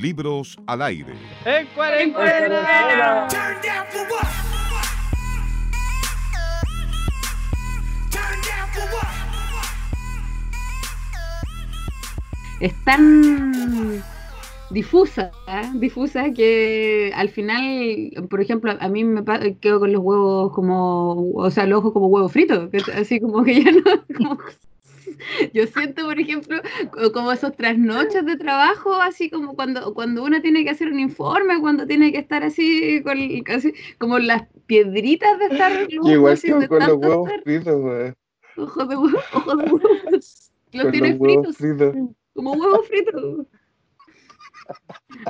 Libros al aire. ¡En cuarentena! Es tan difusa, ¿eh? difusa que al final, por ejemplo, a mí me quedo con los huevos como, o sea, los ojos como huevos fritos, que así como que ya no, como- yo siento, por ejemplo, co- como esos trasnochos de trabajo, así como cuando, cuando uno tiene que hacer un informe, cuando tiene que estar así, con, así como las piedritas de estar Yo igual así quedo de con los huevos estar- fritos, weón. ojos de huevo, ojos de huevo, los Con tienes los huevos fritos, fritos. como huevos fritos.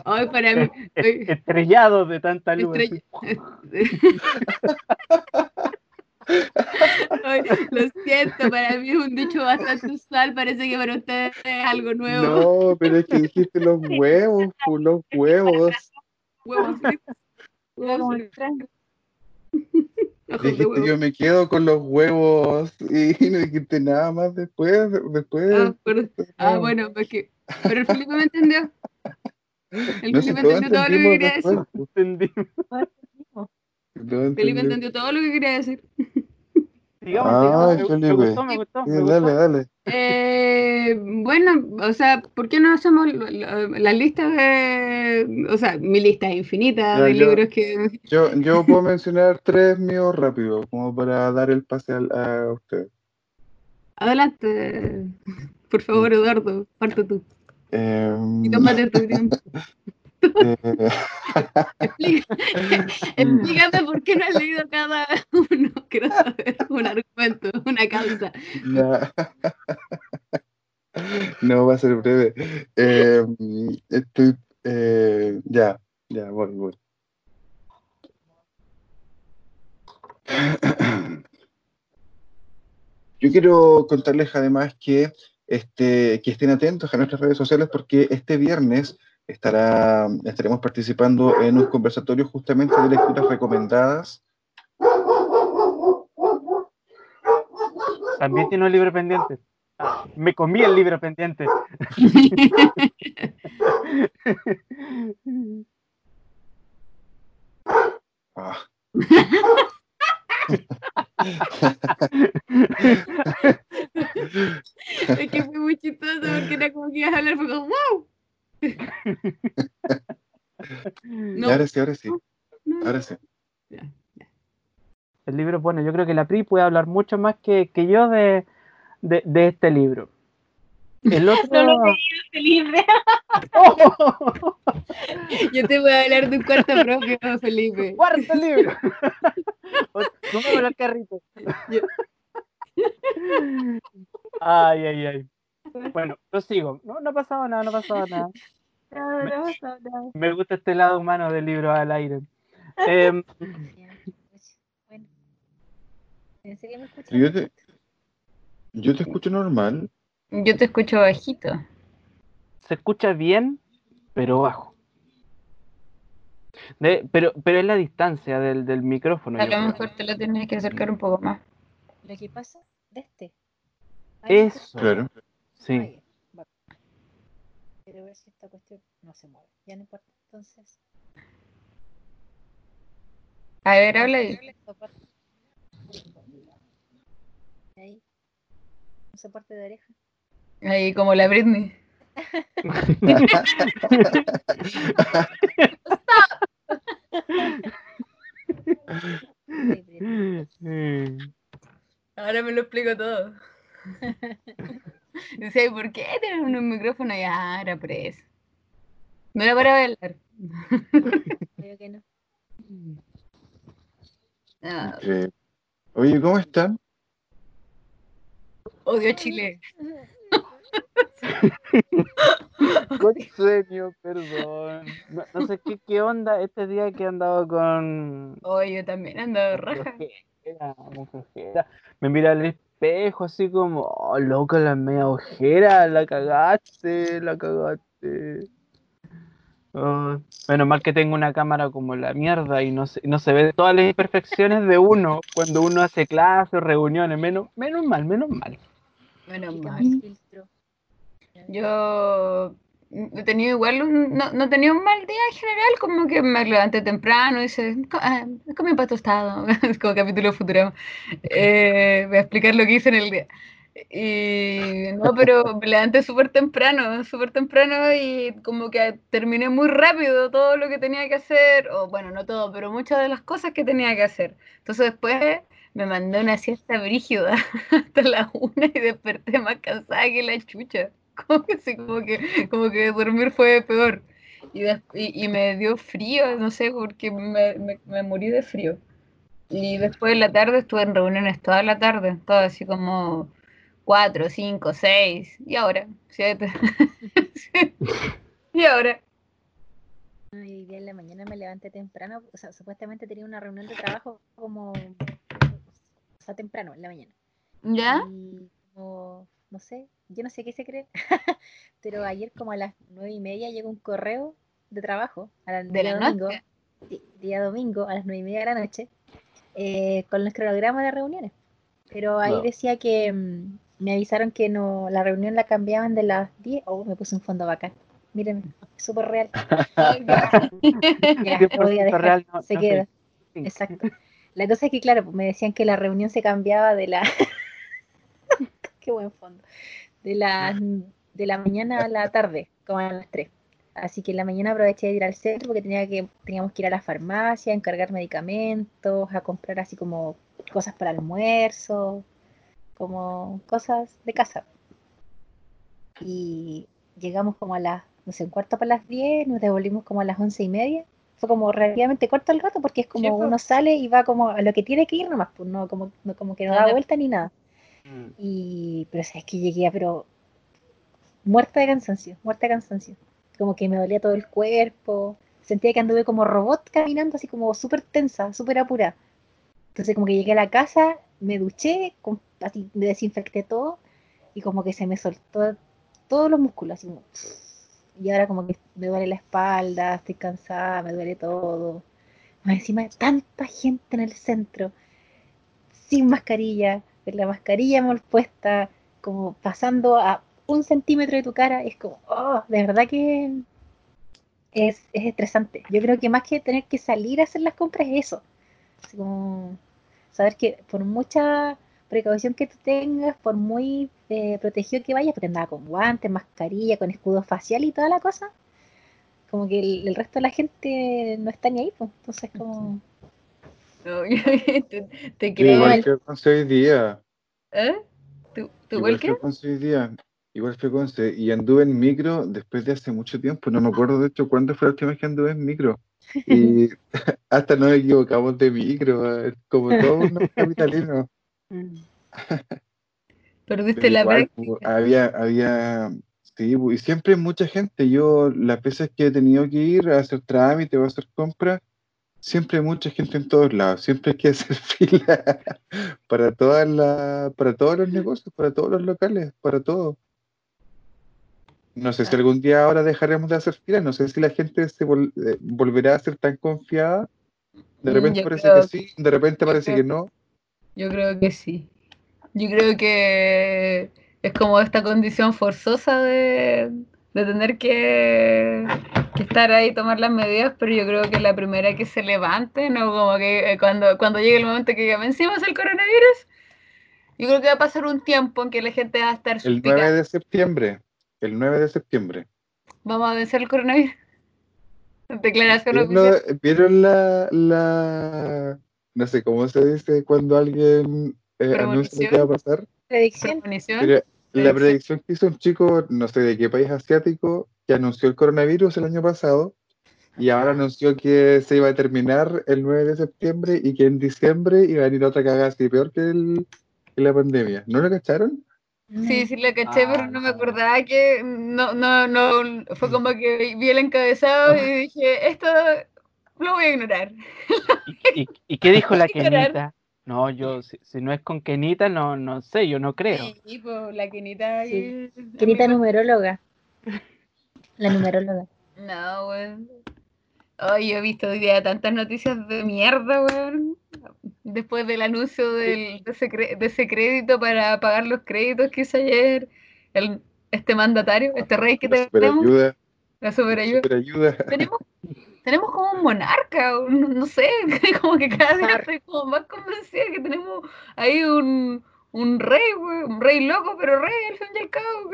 Ay, para mí, Estrellados de tanta luz. Estrella- Ay, lo siento, para mí es un dicho bastante usual, parece que para ustedes es algo nuevo. No, pero es que dijiste los huevos, los huevos. Huevos fritos. Huevos fritos. Dijiste yo me quedo con los huevos y no dijiste nada más después, después. Ah, pero- ah, bueno, pues que, pero el Felipe me entendió. El No Felipe todos entendió todo lo que quería decir. Felipe entendió todo lo que quería decir. Sigamos, Ay, sigamos. Me, me Felipe. gustó, me gustó. Sí, me dale, gustó. dale. Eh, bueno, o sea, ¿por qué no hacemos la, la- la lista de, o sea, mi lista es infinita Ya, de yo- libros que, Yo, yo puedo mencionar tres míos rápido, como para dar el pase al- a usted. adelante, por favor, Eduardo, parte tú Em, y tómate tu tiempo. eh, Explícame por qué no has leído cada uno. Quiero saber un argumento, una causa. No, va a ser breve. Em, estoy, eh, ya, ya, voy, voy. Yo quiero contarles además que, este, que estén atentos a nuestras redes sociales porque este viernes estará, estaremos participando en un conversatorio justamente de lecturas recomendadas. También tiene un libro pendiente. Ah, Me comí el libro pendiente. Ah, Es que fue muy chistoso porque era como que ibas a hablar, fue como ¡wow! No, ahora sí, ahora sí, no, ahora sí. El libro, bueno, yo creo que la PRI puede hablar mucho más que, que yo de, de, de este libro. El otro. No lo he Felipe. Yo te voy a hablar de un cuarto propio, Felipe. ¡Cuarto libro! no me el carrito. Yo- Ay, ay, ay. Bueno, yo sigo. No, no ha pasado nada, no ha pasado nada. No, no. Me gusta este lado humano del libro al aire. Em, pues. Yo te, yo te escucho normal. Yo te escucho bajito. se escucha bien, pero bajo. De- pero, pero es la distancia del, del micrófono. A yo lo mejor te lo tienes que acercar un poco más. Lo que pasa de este. Eso. Claro. Sí. Quiero ver si esta cuestión no se mueve. Ya no importa. Entonces. A ver, habla ahí. Ahí. Un soporte de oreja. Ahí como la Britney. Ahora me lo explico todo. Dice, ¿y ¿por qué tienen un micrófono? Y ah, era por eso. No era para bailar. Creo que no. Ah, Eh, oye, ¿cómo están? odio Chile. Con sueño, perdón. No, no sé qué, qué onda este día que he andado con. Oh, yo también ando con raja. flojera, con flojera. Me mira al espejo así como, oh, loco, la media ojera, la cagaste, la cagaste. Oh, menos mal que tengo una cámara como la mierda y no se, no se ve todas las imperfecciones de uno cuando uno hace clases, reuniones. Menos, menos mal, menos mal. Menos mal. Yo he tenido igual, un- no, no tenía un mal día en general, como que me levanté temprano y se ah, comí un pato tostado, como capítulo futuro. Eh, voy a explicar lo que hice en el día. Y no, pero me levanté súper temprano, súper temprano y como que terminé muy rápido todo lo que tenía que hacer, o bueno, no todo, pero muchas de las cosas que tenía que hacer. Entonces después me mandé una siesta brígida hasta las una y desperté más cansada que la chucha. Como que, sí, como que, como que dormir fue peor. Y, y, y me dio frío, no sé, porque me, me, me morí de frío. Y después en la tarde estuve en reuniones toda la tarde, todo así como cuatro, cinco, seis, y ahora, siete. y ahora. Hoy día en la mañana me levanté temprano, o sea, supuestamente tenía una reunión de trabajo como, o sea, temprano, en la mañana. ¿Ya? Y como, no sé, yo no sé qué se cree, pero ayer como a las nueve y media llegó un correo de trabajo, a la, De día la domingo, noche. día domingo a las nueve y media de la noche, eh, con los cronogramas de reuniones. Pero ahí decía que mm, me avisaron que no, la reunión la cambiaban de las 10, oh, me puse un fondo bacán. Mírenme, súper real. Ya, 100% lo voy a dejar, real, no- se no queda. Exacto. La cosa es que, claro, pues, me decían que la reunión se cambiaba de la. Qué buen fondo. De la, de la mañana a la tarde, como a las 3. Así que en la mañana aproveché de ir al centro porque tenía que, teníamos que ir a la farmacia, a encargar medicamentos, a comprar así como cosas para almuerzo, como cosas de casa. Y llegamos como a las, no sé, un cuarto para las 10, nos devolvimos como a las once y media fue como relativamente corto el rato porque es como Sí, uno sale y va como a lo que tiene que ir nomás, pues no como, no, como que no da vuelta ni nada. Mm. Y, pero sabes que llegué, pero muerta de cansancio, muerta de cansancio. Como que me dolía todo el cuerpo, sentía que anduve como robot caminando, así como súper tensa, súper apurada. Entonces como que llegué a la casa, me duché, así me desinfecté todo y como que se me soltó todos los músculos, así como... Y ahora como que me duele la espalda, estoy cansada, me duele todo. Más encima tanta gente en el centro, sin mascarilla, la mascarilla mal puesta, como pasando a un centímetro de tu cara, es como, oh, de verdad que es, es estresante. Yo creo que más que tener que salir a hacer las compras es eso. Como saber que por mucha precaución que tú tengas, por muy eh, protegido que vayas, porque andaba con guantes, mascarilla, con escudo facial y toda la cosa, como que el, el resto de la gente no está ni ahí, pues. Entonces como... No, yo- te, te creo. igual fui a Conce hoy día. ¿Eh? ¿Tú, tú Igual qué? a Conce hoy día. Igual. Y anduve en micro después de hace mucho tiempo. No me acuerdo de hecho cuándo fue la última vez que anduve en micro. Y hasta nos equivocamos de micro. Como todos los capitalinos. Perdiste la práctica. pu, había, había, sí, pu, y siempre mucha gente. Yo, las veces que he tenido que ir a hacer trámite o a hacer compras, siempre hay mucha gente en todos lados. Siempre hay que hacer fila para todas las, para todos los negocios, para todos los locales, para todo. No sé si algún día ahora dejaremos de hacer fila, no sé si la gente se vol- eh, volverá a ser tan confiada. De Mm, repente yo parece creo- que sí, de repente parece creo- que no. Yo creo que sí. Yo creo que es como esta condición forzosa de, de tener que, que estar ahí tomar las medidas, pero yo creo que la primera que se levante, no como que eh, cuando, cuando llegue el momento que vencimos el coronavirus, yo creo que va a pasar un tiempo en que la gente va a estar El 9 suspicaz. de septiembre, el 9 de septiembre. Vamos a vencer el coronavirus. Declaración ¿Vieron, oficial. vieron la, la, no sé cómo se dice cuando alguien eh, anuncia lo que va a pasar? Predicción. La Predicción. que hizo un chico, no sé de qué país asiático, que anunció el coronavirus el año pasado y ahora anunció que se iba a terminar el 9 de septiembre y que en diciembre iba a venir otra cagada así peor que, el, que la pandemia. ¿No lo cacharon? Sí, sí la caché, pero Ah, no me no. acordaba que no, no, no, fue como que vi el encabezado y dije, esto lo voy a ignorar. ¿Y, y, y qué dijo la. Kenita? No, yo, si, si no es con Kenita, no, no sé, yo no creo. Sí, pues la quinita Sí. Querida amigo. numeróloga. La numeróloga. No, weón. Ay, yo he visto hoy día tantas noticias de mierda, weón. Después del anuncio del, de, ese, cre- de ese crédito para pagar los créditos que hizo ayer el, este mandatario, este rey que La tenemos. superayuda. La superayuda. Superayuda. Tenemos, tenemos como un monarca, un- no sé, como que cada día estoy como más convencida que tenemos ahí un, un rey, un rey loco, pero rey al fin y al cabo.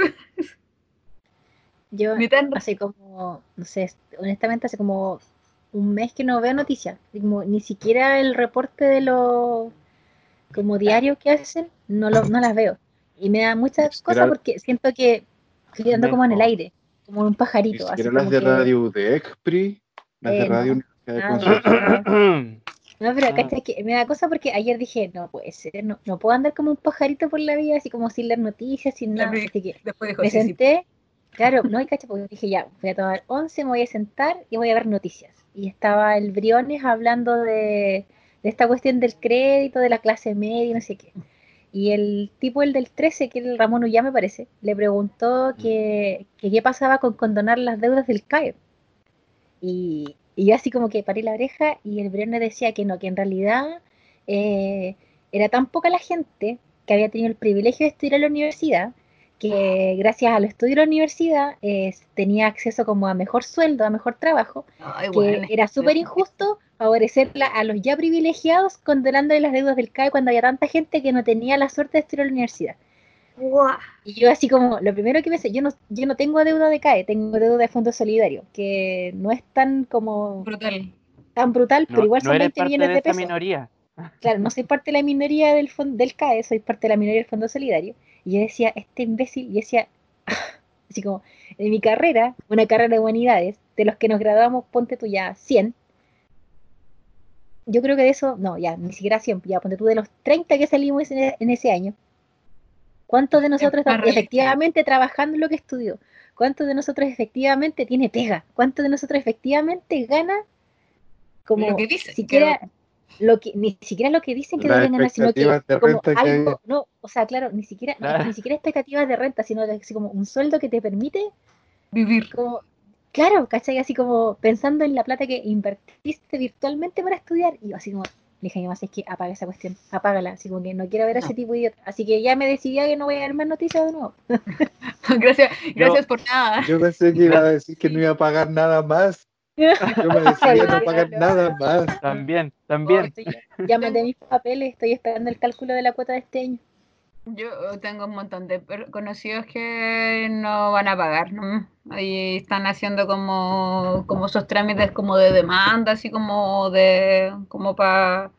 Yo hace como, no sé, honestamente hace como un mes que no veo noticias. Así como ni siquiera el reporte de los como diarios que hacen, no, lo, no las veo. Y me da muchas cosas porque siento que estoy andando como en el aire, como un Ni pajarito. así siquiera las de que- radio de Expri, las de Eh, no, radio Universidad de nada. Concepción. No, pero Ah. ¿cachai? que me da cosa porque ayer dije, no puede ser, no, no puedo andar como un pajarito por la vida, así como sin leer noticias, sin nada. vi- Así que Después me sí, sí, senté, claro, no, y cacha, porque dije, ya, voy a tomar once, me voy a sentar y voy a ver noticias. Y estaba el Briones hablando de, de esta cuestión del crédito, de la clase media y no sé qué. Y el tipo, el del 13, que era el Ramón Ullá, me parece, le preguntó que, que qué pasaba con condonar las deudas del CAE. Y, y yo así como que paré la oreja y el Briones decía que no, que en realidad eh, era tan poca la gente que había tenido el privilegio de estudiar en la universidad que gracias al estudio de la universidad eh, tenía acceso como a mejor sueldo, a mejor trabajo, Ay, que bueno, era súper injusto favorecer a los ya privilegiados condonándole las deudas del CAE cuando había tanta gente que no tenía la suerte de estudiar en la universidad. Y yo así como, lo primero que pensé, yo no, yo no tengo deuda de CAE, tengo deuda de Fondo Solidario, que no es tan como brutal. tan brutal, No, pero igual no son eres 20 parte millones de de pesos. minoría. Claro, no soy parte de la minoría del, del CAE, soy parte de la minoría del Fondo Solidario. Y yo decía, este imbécil, yo decía, así como, en mi carrera, una carrera de humanidades, de los que nos graduamos, ponte tú ya 100. Yo creo que de eso, no, ya, ni siquiera 100, ya ponte tú de los 30 que salimos en, en ese año. ¿Cuántos de nosotros realista. efectivamente trabajando en lo que estudió? ¿Cuántos de nosotros efectivamente tiene pega? ¿Cuántos de nosotros efectivamente gana como Lo que dice, siquiera lo que ni siquiera lo que dicen que deben ganar, sino que de como que algo, hay. no, o sea, claro, ni siquiera, ni siquiera expectativas de renta, sino de- así como un sueldo que te permite, Vivir. como, claro, ¿cachai? Así como pensando en la plata que invertiste virtualmente para estudiar, y así como, le dije a mi mamá, es que apaga esa cuestión, apágala, así como que no quiero ver a ese tipo de idiota. Así que ya me decidí a que no voy a ver más noticias de nuevo. gracias, gracias por nada. Yo pensé que iba a decir que no iba a pagar nada más. Yo me decidí no pagar nada más. También, Oh, también. estoy- ya mandé mis papeles, estoy esperando el cálculo de la cuota de este año. Yo tengo un montón de conocidos que no van a pagar, ¿no? Ahí están haciendo como, como esos trámites como de demanda, así como de, como para,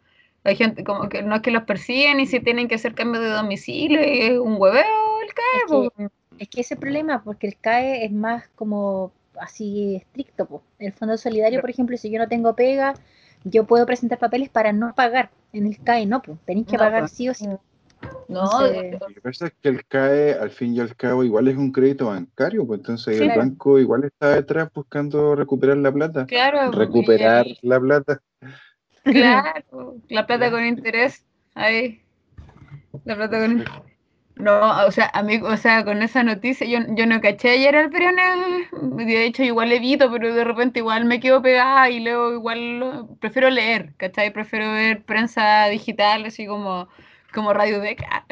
hay gente como que no es que los persiguen y si tienen que hacer cambio de domicilio y es un hueveo el Es CAE, que, es que ese problema, porque el CAE es más como así estricto. po. El Fondo Solidario, por ejemplo, si yo no tengo pega, yo puedo presentar papeles para no pagar. En el CAE no, pues tenéis que No, pagar pues. sí o sí. No, Entonces- Lo que pasa es que el CAE, al fin y al cabo, igual es un crédito bancario, pues entonces Sí, el claro. banco igual está detrás buscando recuperar la plata. claro. Recuperar y- la plata. Claro, la plata con interés, ahí. La plata con No, o sea, amigo, o sea, con esa noticia, yo, yo no caché ayer al Briones, de hecho igual evito, pero de repente igual me quedo pegada y leo igual, prefiero leer, ¿cachai? Prefiero ver prensa digital, así como, como Radio Deca,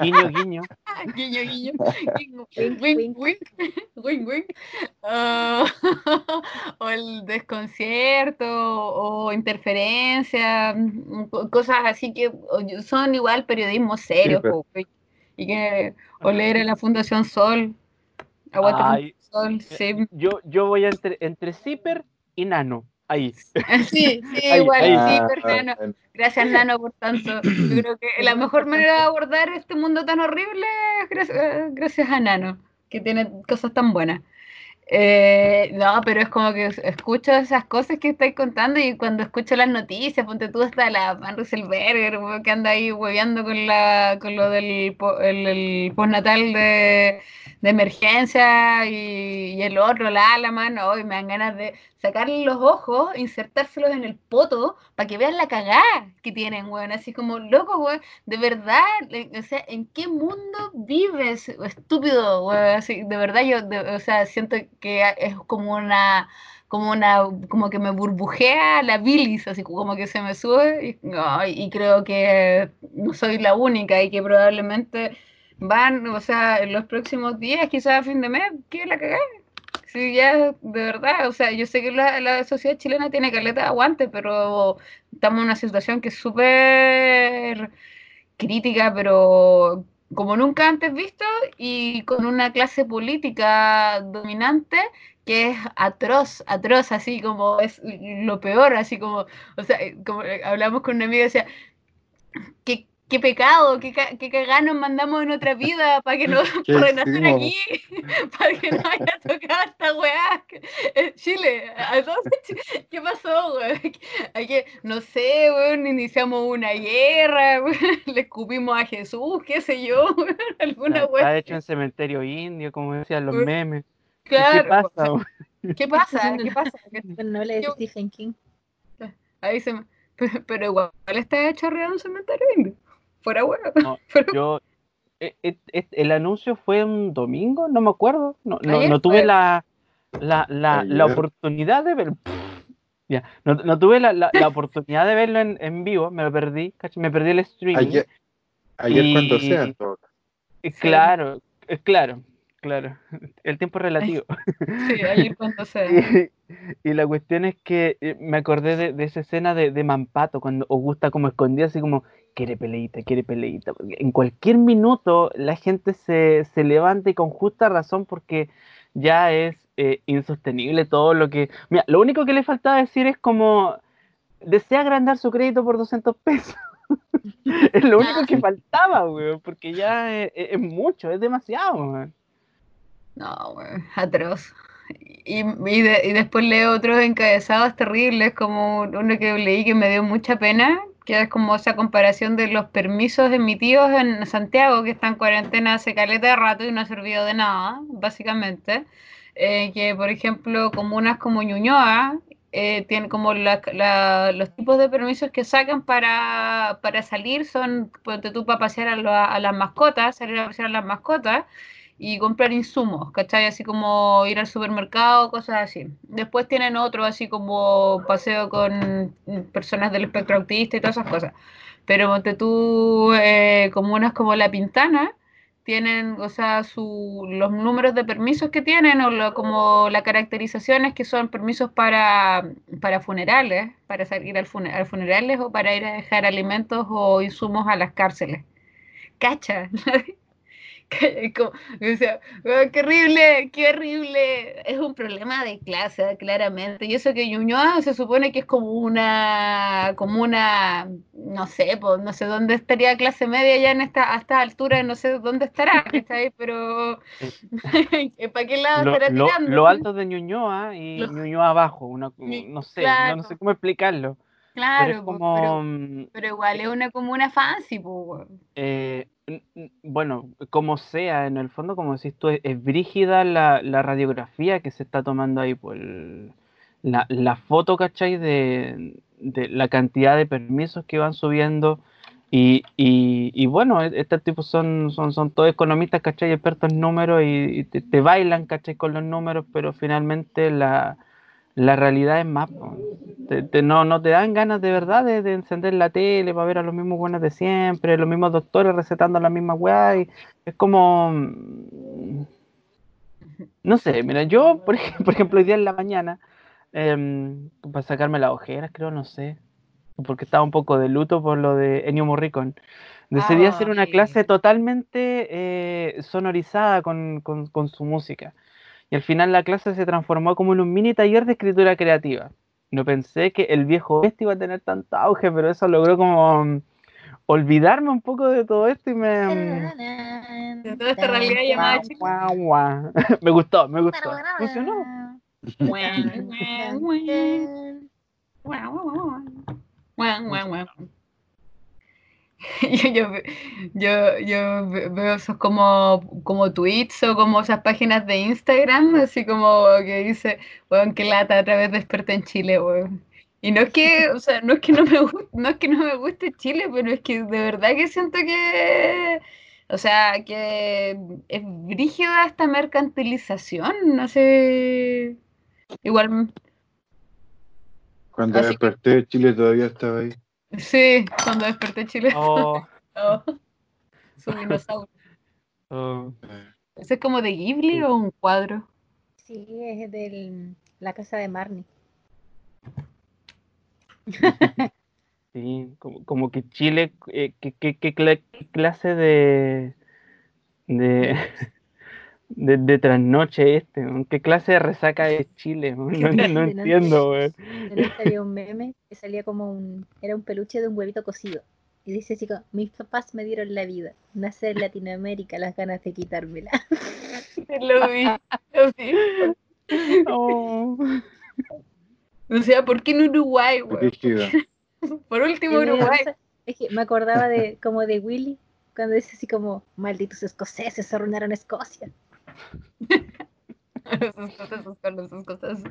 Guiño, guiño. guiño, guiño, Wink, wink, wink. wink. Ah, o el desconcierto, o interferencia, mm, co- cosas así que son igual periodismo serio, pero- y que, o leer en la Fundación Sol, aguante Ay, Fundación Sol, sí. Yo, yo voy entre, entre Zipper y Nano. Ahí. Sí, sí, Ahí, igual, ahí. sí, Ah, bueno. Gracias, Nano, por tanto. Yo creo que la mejor manera de abordar este mundo tan horrible es gracias, gracias a Nano, que tiene cosas tan buenas. Eh, no, pero es como que escucho esas cosas que estáis contando y cuando escucho las noticias, ponte tú hasta la Van Rieselberger, que anda ahí hueveando con, la, con lo del po- el, el postnatal de, de emergencia y, y el otro, la Alaman, hoy me dan ganas de sacarle los ojos, insertárselos en el poto para que vean la cagada que tienen, weón. Así como, loco, weón, de verdad, o sea, ¿en qué mundo vives, estúpido, weón? Así, de verdad, yo, o sea, siento que es como una como una, como que me burbujea la bilis, así como que se me sube, y, ay, y creo que no soy la única y que probablemente van, o sea, en los próximos días, quizás a fin de mes, que la cagué. sí, ya, de verdad, o sea, yo sé que la, la sociedad chilena tiene caleta de aguante, pero estamos en una situación que es súper crítica, pero como nunca antes visto, y con una clase política dominante que es atroz, atroz, así como es lo peor, así como, o sea, como eh, hablamos con una amiga decía, qué, qué pecado, qué, ca- qué cagada nos mandamos en otra vida para que no, ¿Qué para nacer aquí, para que no haya tocado esta weá. Eh, Chile, ¿a dónde Chi- ¿qué pasó, no sé, weón, iniciamos una guerra, le escupimos a Jesús, qué sé yo, weón, alguna Está weá. hecho en cementerio indio, como decían los memes. ¿Qué Claro, pasa? ¿qué pasa? ¿Qué pasa? ¿Qué- Bueno, no le Stephen King. Ahí se me- pero, pero igual está hecho arriba de un cementerio indio. Fuera huevo. No, Pero- Yo, eh, eh, eh, el anuncio fue un domingo, no me acuerdo. No, no, Ayer no tuve la, la, la, la oportunidad de ver. Ya, no, no tuve la, la, la oportunidad de verlo en, en vivo, me lo perdí, ¿cachai? me perdí el streaming. Ayer, ayer Y- cuando sea, en todo caso. Eh, Sí. Claro, eh, claro, claro. El tiempo es relativo. Sí, ayer cuando sea. Y, y la cuestión es que eh, me acordé de, de esa escena de, de Mampato, cuando Augusta como escondía así como, quiere peleita, quiere peleita. En cualquier minuto la gente se, se levanta y con justa razón porque ya es eh, insostenible todo lo que... Mira, lo único que le faltaba decir es como, desea agrandar su crédito por 200 pesos. es lo único que faltaba, weón, porque ya es, es- es mucho, es demasiado, weón. No, weón, atroz. Y, y, de- y después leo otros encabezados terribles, como uno que leí que me dio mucha pena, que es como esa comparación de los permisos emitidos en Santiago, que está en cuarentena hace caleta de rato y no ha servido de nada, básicamente. Eh, que, por ejemplo, comunas como Ñuñoa eh, tienen como la- los tipos de permisos que sacan para, para salir son, ponte tú, para pasear a, a las mascotas, salir a pasear a las mascotas y comprar insumos, ¿cachai? Así como ir al supermercado, cosas así. Después tienen otro, así como paseo con personas del espectro autista y todas esas cosas. Pero ponte tú, eh, comunas como La Pintana, tienen, o sea, su, los números de permisos que tienen, o lo- como las caracterizaciones que son permisos para, para funerales, para salir al fune- a funerales o para ir a dejar alimentos o insumos a las cárceles. Cacha. Como- o sea, "Oh, qué horrible, qué horrible. Es un problema de clase, claramente. Y eso que Ñuñoa se supone que es como una, como una, no sé, pues, no sé dónde estaría clase media ya en esta, a esta altura, no sé dónde estará, ¿cachai? Pero ¿para qué lado Lo, estará lo, tirando? lo alto de Ñuñoa y Ñuñoa abajo, una, no sé, no, sé cómo explicarlo. Claro, como, pero, mm, pero igual es una comuna fancy, pues. eh, bueno, como sea, en el fondo, como decís tú, es, es brígida la, la radiografía que se está tomando ahí, por el- la, la foto, ¿cachai? De, de la cantidad de permisos que van subiendo. Y, y, y bueno, e- estos tipos son, son, son todos economistas, ¿cachai? Expertos en números y, y te, te bailan, ¿cachai? Con los números, pero finalmente la, la realidad es más. Te- te- no, no te dan ganas de verdad de, de encender la tele para ver a los mismos buenos de siempre, los mismos doctores recetando la misma weá. y es como. mm, No sé, mira, yo, por, por ejemplo, hoy día en la mañana, em, para sacarme las ojeras, creo, no sé, porque estaba un poco de luto por lo de Ennio Morricone. Decidí hacer una clase totalmente eh, sonorizada con, con- con su música. Y al final la clase se transformó como en un mini taller de escritura creativa. No pensé que el viejo este iba a tener tanto auge, pero eso logró como mm, olvidarme un poco de todo esto y me... mm, De toda esta realidad llamada guau, Chile. guau, guau. me gustó, me gustó. Funcionó. Yo, yo, yo, yo ve- veo esos como, como tweets o como esas páginas de Instagram, así como que dice, weón, qué lata, otra vez desperté en Chile, weón. Y no es que, o sea, no es que no me guste, no es que no me guste Chile, pero es que de verdad que siento que, o sea, que es brígida esta mercantilización, no sé, igual, Cuando Así que- desperté, Chile todavía estaba ahí. Sí, cuando desperté Chile, Oh, oh, su dinosaurio. oh. ¿Ese es como de Ghibli o un cuadro? Sí, es de la casa de Marnie. Sí, como, como que Chile, eh, ¿qué, qué- qué clase de, de, de, de trasnoche este? ¿Qué clase de resaca es Chile? weón? No, no entiendo, weón. Había un meme que salía como un. Era un peluche de un huevito cocido. Y dice así como: Mis papás me dieron la vida. Nacer en Latinoamérica, las ganas de quitármela. Lo vi, lo vi. Oh. O sea, ¿por qué en Uruguay, weón? Por último, Uruguay. Es que me acordaba de como de Willy, cuando dice así como: Malditos escoceses arruinaron Escocia. Esas cosas, esas cosas, esas cosas.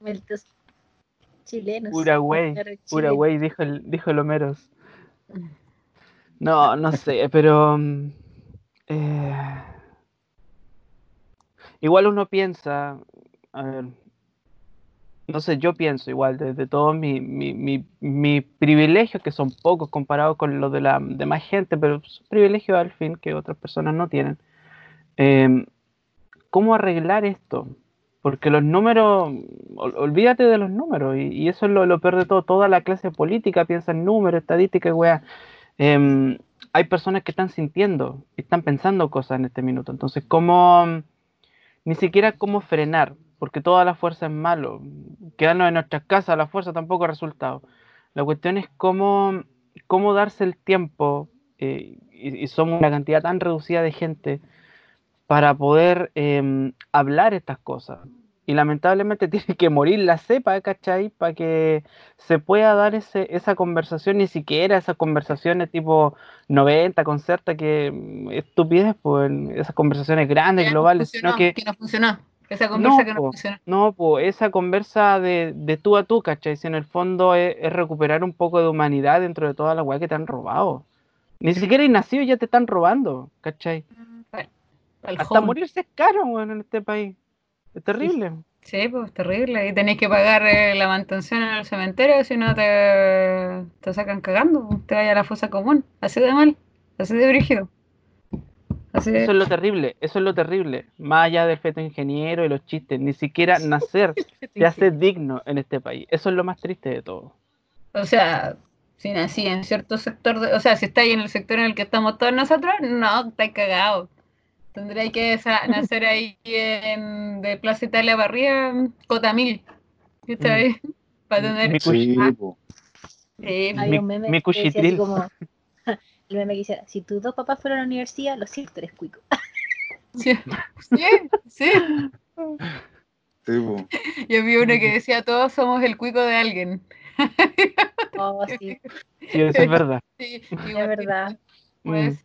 Malditos chilenos. Uruguay, Chile". Uruguay, dijo el, dijo el Homeros. No, no sé, pero mm, eh, igual uno piensa, a ver, no sé, yo pienso igual desde todo mi, mi, mi, mi privilegio, que son pocos comparados con los de la demás gente, pero son privilegios al fin que otras personas no tienen. em, ¿cómo arreglar esto? Porque los números, ol- olvídate de los números, y, eso es lo, lo peor de todo. Toda la clase política piensa en números, estadística y weá. Em, hay personas que están sintiendo, están pensando cosas en este minuto. Entonces, ¿cómo, ni siquiera cómo frenar? Porque toda la fuerza es malo. Quedarnos en nuestras casas, la fuerza tampoco es resultado. La cuestión es cómo, cómo darse el tiempo, eh, y somos una cantidad tan reducida de gente, para poder em, hablar estas cosas. Y lamentablemente tiene que morir la cepa, ¿cachai? Para que se pueda dar ese, esa conversación, ni siquiera esas conversaciones tipo 90, concerta, que mm, estupidez, pues esas conversaciones grandes, Que no globales, funcionó, sino que que no funcionó. Esa conversa No, que no po. funcionó. no, pues esa conversa de, de tú a tú, ¿cachai? Si en el fondo es, es recuperar un poco de humanidad dentro de toda la weá que te han robado. Ni siquiera hay nacido y ya te están robando, ¿cachai? Al Hasta home. morirse es caro, en este país. Es terrible. Sí, pues terrible. Y tenéis que pagar eh, la mantención en el cementerio, si no te, te sacan cagando, pues, te vaya a la fosa común. Así de mal, así de brígido. Así de- Eso es lo terrible, eso es lo terrible. Más allá del feto ingeniero y los chistes, ni siquiera nacer te hace digno en este país. Eso es lo más triste de todo. O sea, si nací en cierto sector, de- o sea, si estáis en el sector en el que estamos todos nosotros, no, estáis cagados. Tendréis que nacer ahí en, de Plaza Italia en Cotamil. ¿Viste Mm. ahí? Para tener. Mi Sí, Ah, sí, Mi- Había un meme mi que decía así cuchitril. como. El meme que decía: Si tus dos papás fueron a la universidad, lo siento, eres cuico. sí, sí, sí. Sí. Yo vi uno que decía, todos somos el cuico de alguien. Oh, sí, Sí, eso es verdad. Sí, es verdad. Puede, Mm.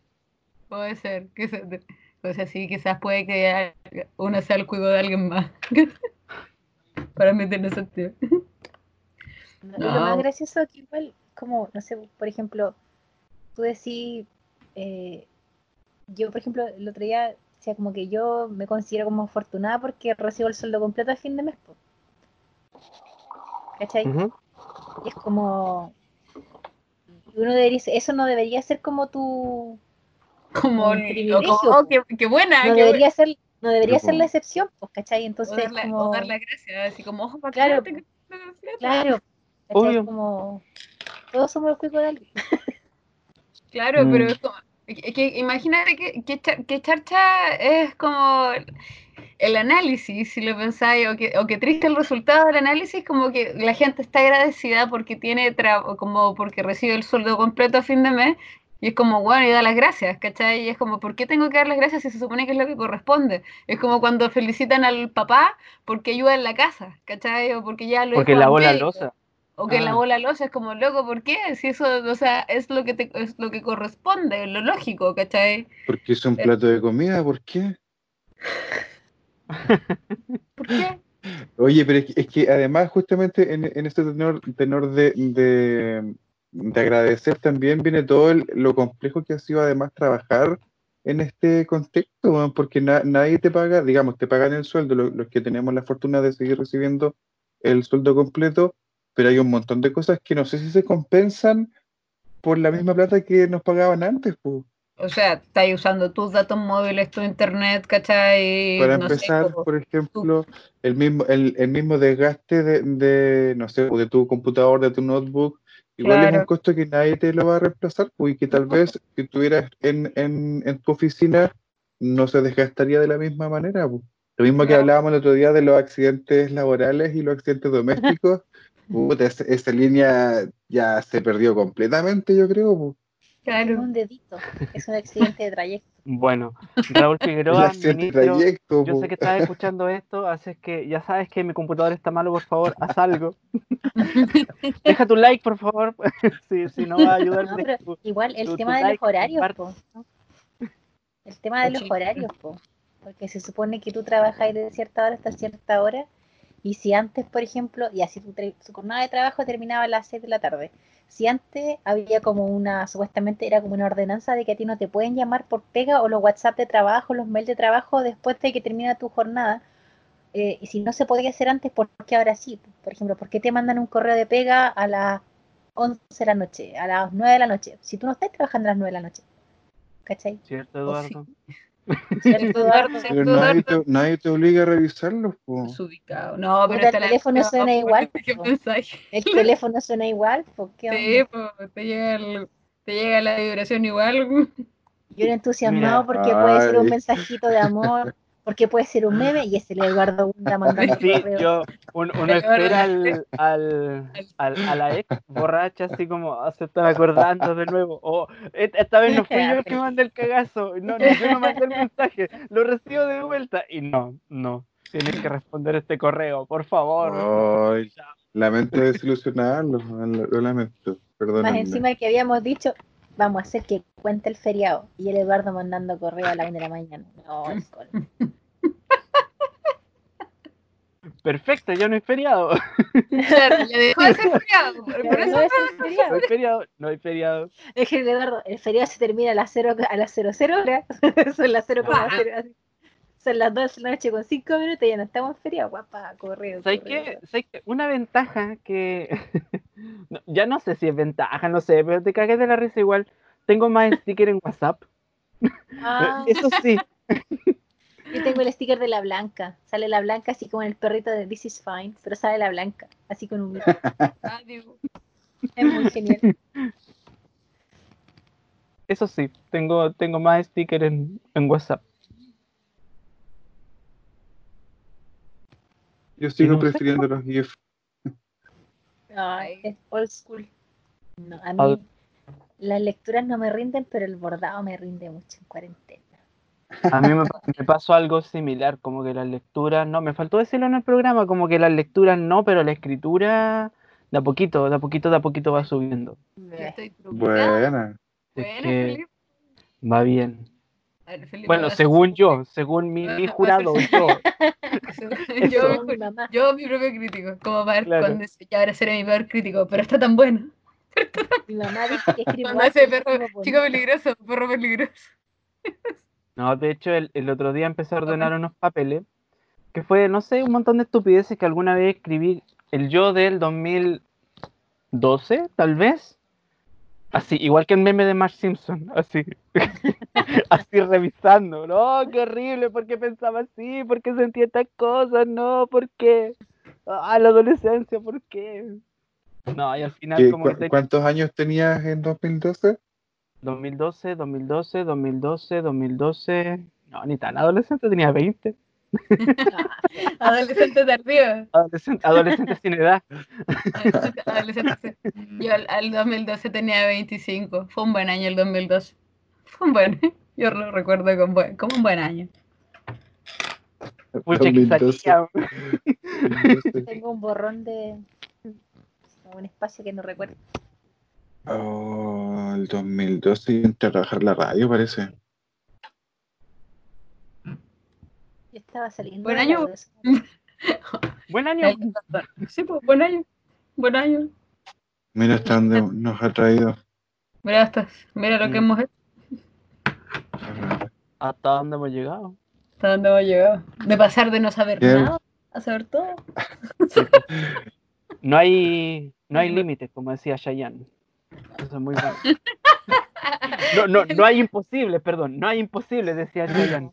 puede ser. Que se- o sea, sí, quizás puede que uno sea el cuico de alguien más. Para mí tiene sentido. No, lo más gracioso que igual, como, no sé, por ejemplo, tú decís, eh, yo por ejemplo, el otro día decía como que yo me considero como afortunada porque recibo el sueldo completo a fin de mes. ¿Cachai? Es como, uno debería, eso no debería ser como tu, Como, Un el- privilegio, como, oh, qué, qué buena. no qué debería ser, no debería ser la excepción, pues, ¿cachai? o, Entonces, dar la, o como, dar la gracia, así como, ojo, para Claro. que claro. Obvio. Como, todos somos el cuico de alguien. Claro, pero Mm. es como, es que imagínate que, que, que charcha es como el análisis, si lo pensáis, o que, o que triste el resultado del análisis, como que la gente está agradecida porque tiene tra- como porque recibe el sueldo completo a fin de mes, y es como, bueno, y da las gracias, ¿cachai? Y es como, ¿por qué tengo que dar las gracias si se supone que es lo que corresponde? Es como cuando felicitan al papá porque ayuda en la casa, ¿cachai? O porque ya lo Porque lavó la losa. O que Ah. lavó la losa es como loco, ¿por qué? Si eso, o sea, es lo que te, es lo que corresponde, lo lógico, ¿cachai? Porque es un plato de comida, ¿por qué? ¿Por qué? Oye, pero es que, es que además justamente en, en este tenor, tenor de, de, de agradecer también viene todo el- lo complejo que ha sido además trabajar en este contexto, porque na- nadie te paga, digamos, te pagan el sueldo, lo- los que tenemos la fortuna de seguir recibiendo el sueldo completo, pero hay un montón de cosas que no sé si se compensan por la misma plata que nos pagaban antes, pues. O sea, estáis usando tus datos móviles, tu internet, ¿cachai? Para No empezar, por ejemplo, el mismo, el, el mismo desgaste de, de, no sé, de tu computador, de tu notebook, igual es un costo que nadie te lo va a reemplazar, pues, y que tal vez si estuvieras en, en, en tu oficina no se desgastaría de la misma manera. pues. Lo mismo que hablábamos el otro día de los accidentes laborales y los accidentes domésticos, puta, esa, esa línea ya se perdió completamente, yo creo. pues. Es Claro. un dedito. Es un accidente de trayecto. Bueno, Raúl Figueroa, ministro, trayecto. yo sé que estás escuchando esto, así que ya sabes que mi computador está malo, por favor, haz algo. Deja tu like, por favor, si, si no va a ayudar. No, pero igual el tu- tema tu de like, los horarios, po. El tema de los horarios, po. Porque se supone que tú trabajas de cierta hora hasta cierta hora. Y si antes, por ejemplo, y así tu jornada de trabajo terminaba a las 6 de la tarde. Si antes había como una, supuestamente era como una ordenanza de que a ti no te pueden llamar por pega o los WhatsApp de trabajo, los mails de trabajo después de que termina tu jornada. eh, y si no se podía hacer antes, ¿por qué ahora sí? Por ejemplo, ¿por qué te mandan un correo de pega a las 11 de la noche, a las 9 de la noche? Si tú no estás trabajando a las 9 de la noche. ¿Cachai? ¿Cierto, Oh, sí. Eduardo? ¿Cierto, Eduardo? Sí. Pero nadie te, nadie te obliga a revisarlos. pues. Desubicado. No, pero el la- teléfono no, suena porque igual, te llega po. un mensaje. El teléfono suena igual, ¿por qué Sí, pues, te llega, el- te llega la vibración igual. Yo era entusiasmado Mira, porque puede ser un mensajito de amor, porque puede ser un meme y es el Eduardo Bunda mandando Sí, correo. yo, un- uno espera al, al, al- a la ex borracha, así como "Ah, se están acordando de nuevo. O "Et- esta vez no fui yo el que mandé el cagazo. No, no, yo no mandé el mensaje. Lo recibo de vuelta. Y no, no. Tienes que responder este correo, por favor. Ay, lamento desilusionarlos, lo, lo lamento. Más Perdónenme. encima que habíamos dicho, vamos a hacer que cuente el feriado. Y el Eduardo mandando correo a la 1 de la mañana. No, el colmo. Perfecto, ya no hay feriado. Claro, ya dejó de ser feriado. Por eso no es el No feriado. hay feriado, no hay feriado. Es que el Eduardo, el feriado se termina a las 0, a las 00 horas. Son las 0,0. Son las 2 de la noche con 5 minutos y ya no estamos en feriado. Guapa, correo. ¿Sabes qué? ¿Sabes qué? Una ventaja que. no, ya no sé si es ventaja, no sé, pero te cagué de la risa igual. Tengo más sticker en WhatsApp. Ah, Eso sí. yo tengo el sticker de la blanca. Sale la blanca así como en el perrito de This is fine, pero sale la blanca, así con un. Ah, Es muy genial. Eso sí, tengo, tengo más sticker en, en WhatsApp. Yo sigo no sé. prefiriendo los GIFs. Ay, es old school. No, a mí las lecturas no me rinden, pero el bordado me rinde mucho en cuarentena. A mí me, me pasó algo similar, como que las lecturas, no, me faltó decirlo en el programa, como que las lecturas no, pero la escritura de a poquito, de a poquito, de a poquito va subiendo. Buena. Es Buena, que Felipe. va bien. A ver, Felipe, Bueno, según yo, según mi, mi jurado, yo. yo, mi yo, mi propio crítico, como para Claro. cuándo es- ya ahora seré mi peor crítico, pero está tan bueno. Mi mamá dice que escribo Cuando hace perro, chico peligroso, perro peligroso. No, de hecho, el, el otro día empecé a ordenar unos papeles, que fue, no sé, un montón de estupideces que alguna vez escribí el yo del 2012, tal vez. Así, igual que el meme de Mark Simpson, así. así revisando. No, qué horrible, ¿por qué pensaba así? ¿Por qué sentía estas cosas? No, ¿por qué? Ah, la adolescencia, ¿por qué? No, y al final ¿Qué- como cu- que te- ¿Cuántos años tenías en 2012? 2012, 2012, 2012, 2012. No, ni tan adolescente, tenía 20. Adolescente tardío. Adolescente, adolescente sin edad. Adolescente, adolescente. Yo al, al 2012 tenía 25. Fue un buen año el 2012. Fue un buen. Yo lo recuerdo como, buen- como un buen año. Pucha, que 2012. salía. 2012. Tengo un borrón de un espacio que no recuerdo. Oh, el 2012 y entré a trabajar la radio, parece. Estaba saliendo. Buen año. Buen año. Sí, pues buen año. Buen año. Mira hasta dónde nos ha traído. Mira, hasta, mira lo que Mm. hemos hecho. ¿Hasta dónde hemos llegado? Hasta dónde hemos llegado. De pasar de no saber Bien. nada a saber todo. No hay, no hay límites, como decía Chayanne. Eso es muy bueno. No, no, no hay imposible, perdón, no hay imposible, decía Chayanne.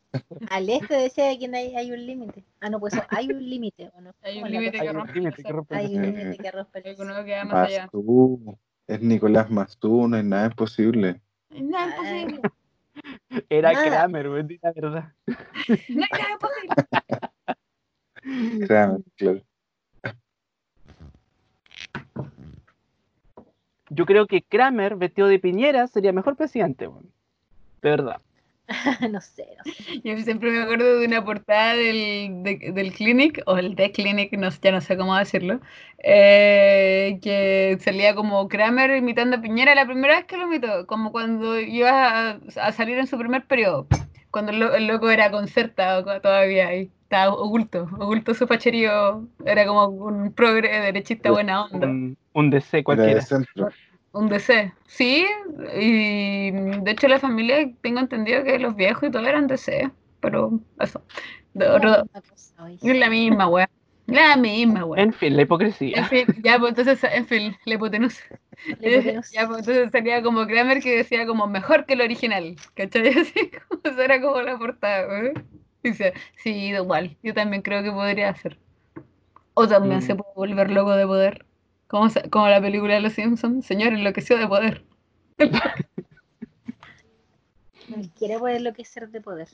Al este decía que hay, hay un límite. Ah, no, pues hay un límite. ¿o no? Hay un ¿Cómo es límite que que rompe Hay un límite que rompe el Alguno que va más allá. Mastú. Es Nicolás Mastú, no hay nada imposible. Es imposible. Era Nada. Kramer, güey, la verdad. No hay nada imposible. Kramer, claro. Yo creo que Kramer, vestido de piñera, sería mejor presidente. De verdad. no sé, no sé. Yo siempre me acuerdo de una portada del, de- del Clinic, o el The Clinic, no, ya no sé cómo decirlo, eh, que salía como Kramer imitando a Piñera la primera vez que lo imitó, como cuando iba a, a salir en su primer periodo, cuando el, lo- el loco era concerta o todavía ahí, estaba oculto, oculto su facherío, era como un progre derechista buena onda. Un, un DC Era cualquiera. de. Un DC, sí, y de hecho la familia, tengo entendido que los viejos y todo eran DC, pero eso. De Es la otro- misma cosa, oye. es la misma, weá. La misma, weá. En fin, la En hipocresía. fin, ya, pues entonces, en fin, la hipotenusa. La hipotenusa. Ya, pues entonces salía como Kramer que decía como mejor que el original, ¿cachai? Así como, era como la portada, weá. Dice, sí, igual, yo también creo que podría ser. O también Mm. se puede volver loco de poder. Como, se- como la película de Los Simpsons, señor enloqueció de poder. Cualquiera puede enloquecer de poder.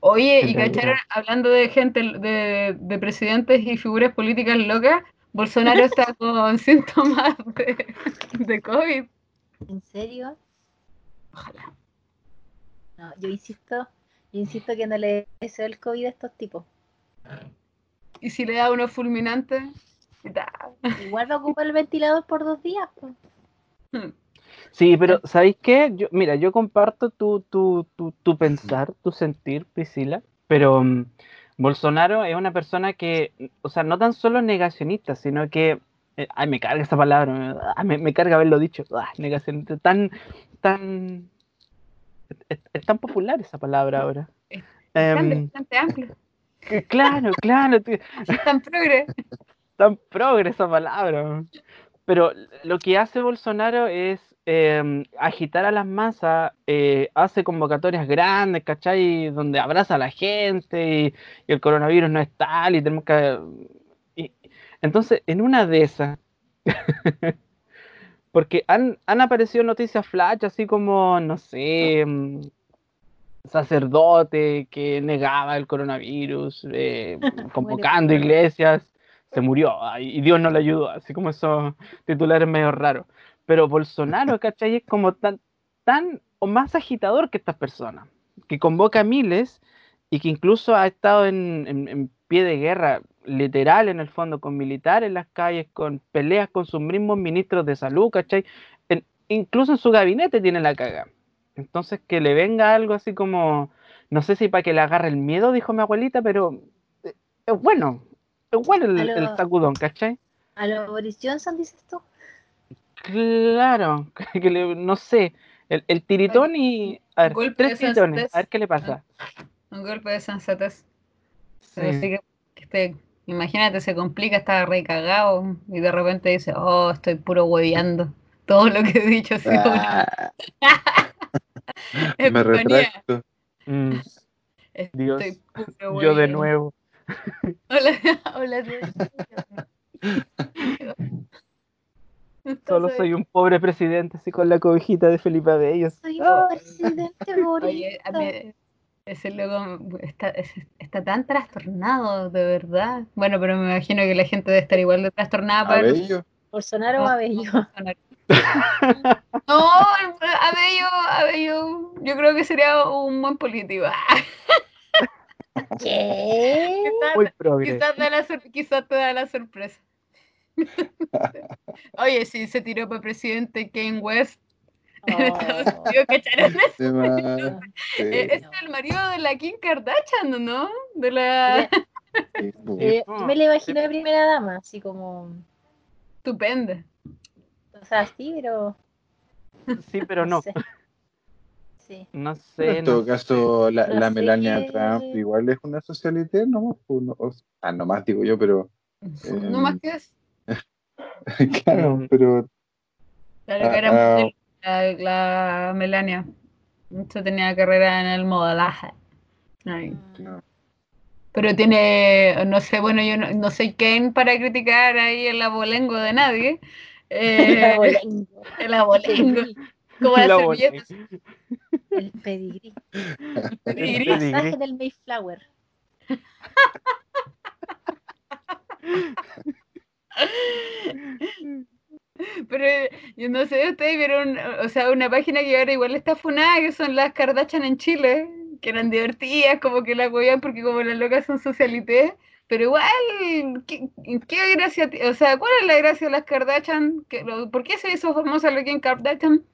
Oye, y cacharon, hablando de gente, de, de presidentes y figuras políticas locas, Bolsonaro está con síntomas de, de COVID. ¿En serio? Ojalá. No, yo insisto, yo insisto que no le deseo el COVID a estos tipos. Y si le da y ta. Igual va a ocupar el ventilador por dos días. pues. Sí, pero ¿sabéis qué? Yo, mira, yo comparto tu, tu, tu, tu pensar, tu sentir, Priscila, pero mm, Bolsonaro es una persona que, o sea, no tan solo negacionista, sino que, eh, ay, me carga esa palabra, me, ah, me, me carga haberlo dicho, ah, negacionista, tan, tan, es, es tan popular esa palabra ahora. Es Em, bastante amplio. que claro, claro, tío, Tan progre. tan progre esa palabra. Pero lo que hace Bolsonaro es eh, agitar a las masas, eh, hace convocatorias grandes, ¿cachai? Donde abraza a la gente y, y el coronavirus no es tal y tenemos que... y- entonces, en una de esas, porque han, han aparecido noticias flash, así como, no sé, mm, sacerdote que negaba el coronavirus, eh, convocando iglesias, se murió ay, y Dios no le ayudó, así como esos titulares medio raros. Pero Bolsonaro, ¿cachai? Es como tan, tan o más agitador que estas personas, que convoca a miles y que incluso ha estado en, en- en pie de guerra, literal en el fondo, con militares en las calles, con peleas con sus mismos ministros de salud, ¿cachai? En- incluso en su gabinete tiene la caga. Entonces que le venga algo así como, no sé si para que le agarre el miedo, dijo mi abuelita, pero eh, es bueno, es bueno el, lo- el sacudón, ¿cachai? A lo Boris Johnson dices tú. Claro, que le- no sé, el, el tiritón y, a ver, Golpe tres de a ver qué le pasa. Un golpe de sensatez. Pero Sí. sí que, que esté- imagínate, se complica, está re cagado y de repente dice, oh, estoy puro hueveando. Todo lo que he dicho ha sido una Ah, me retracto. Mm, Estoy Dios, puro yo de nuevo. Hola, hola. Solo soy un pobre presidente así con la cobijita de Felipe Abello. Soy Ah. un presidente Oye, a bonito. mí ese loco está, es- está tan trastornado, de verdad. Bueno, pero me imagino que la gente debe estar igual de trastornada para Abello. Bolsonaro o Abello. No, Abello, Abello, yo creo que sería un buen político. ¿Qué? Muy progre. Quizás, da la quizás te da la sorpresa. Oye, si se tiró para presidente Kane West en Estados Oh. Unidos, ¿cacharon eso? Ese es el marido de la Kim Kardashian, ¿no? De la pues. Eh, no, me la imagino de primera dama, así como. estupenda. O sea, sí, pero. Sí, pero no. sé. Sí. No Pero sé. en todo no caso, la, no la Melania Trump igual es una socialité, ¿no? Pues no- o- ah, no más digo yo, pero No más que eso. claro, Mm. pero Claro que era Ah, modelo, la, la Melania. Mucho tenía carrera en el modelaje. No. Pero tiene, no sé, bueno, yo no, no soy quién para criticar ahí el abolengo de nadie. Eh, Abolengo, el abolengo, como La el pedigrí. Pedigrí. El pasaje del Mayflower. Pero eh, yo no sé, ustedes vieron, o sea, una página que ahora igual está funada, que son las Kardashian en Chile, que eran divertidas, como que la huevían porque como las locas son socialité, pero igual, ¿qué, qué gracia, o sea, cuál es la gracia de las Kardashian? ¿Qué- lo- ¿Por qué se hizo famosa la Kim Kardashian?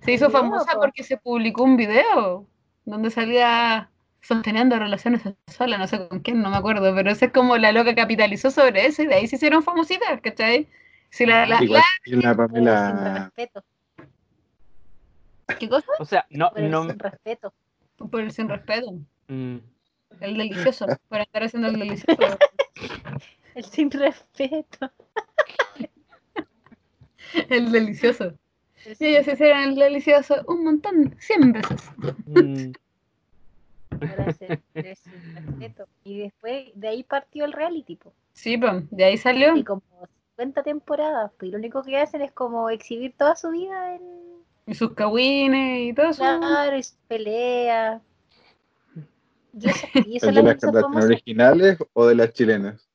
Se hizo video, famosa po. porque se publicó un video donde salía sosteniendo relaciones sexuales, no sé con quién, no me acuerdo, pero esa es como la loca capitalizó sobre eso y de ahí se hicieron famositas, ¿cachai? Si la, la, Igual la- la Sin Pamela. respeto. ¿Qué cosa? O sea, no, Por el no. sin respeto. Por el sin respeto, mm, el delicioso, por estar haciendo el delicioso. El sin respeto. El delicioso. El Y ellos hicieron el delicioso un montón, 100 veces. mm, el sin respeto. Y después de ahí partió el reality, po. Sí, pues, de ahí salió. Y como 50 temporadas, pues y lo único que hacen es como exhibir toda su vida en Y sus cagüines y todo eso. claro, y sus peleas. Y eso, y eso ¿El la de las originales o de las chilenas?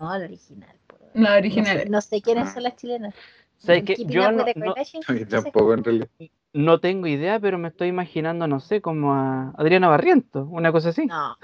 No, la original. po. La No original. sé, no sé quiénes son las chilenas. ¿Sabes qué? Keeping Yo no, tampoco, en realidad. no tengo idea, pero me estoy imaginando, no sé, como a Adriana Barrientos, una cosa así. No.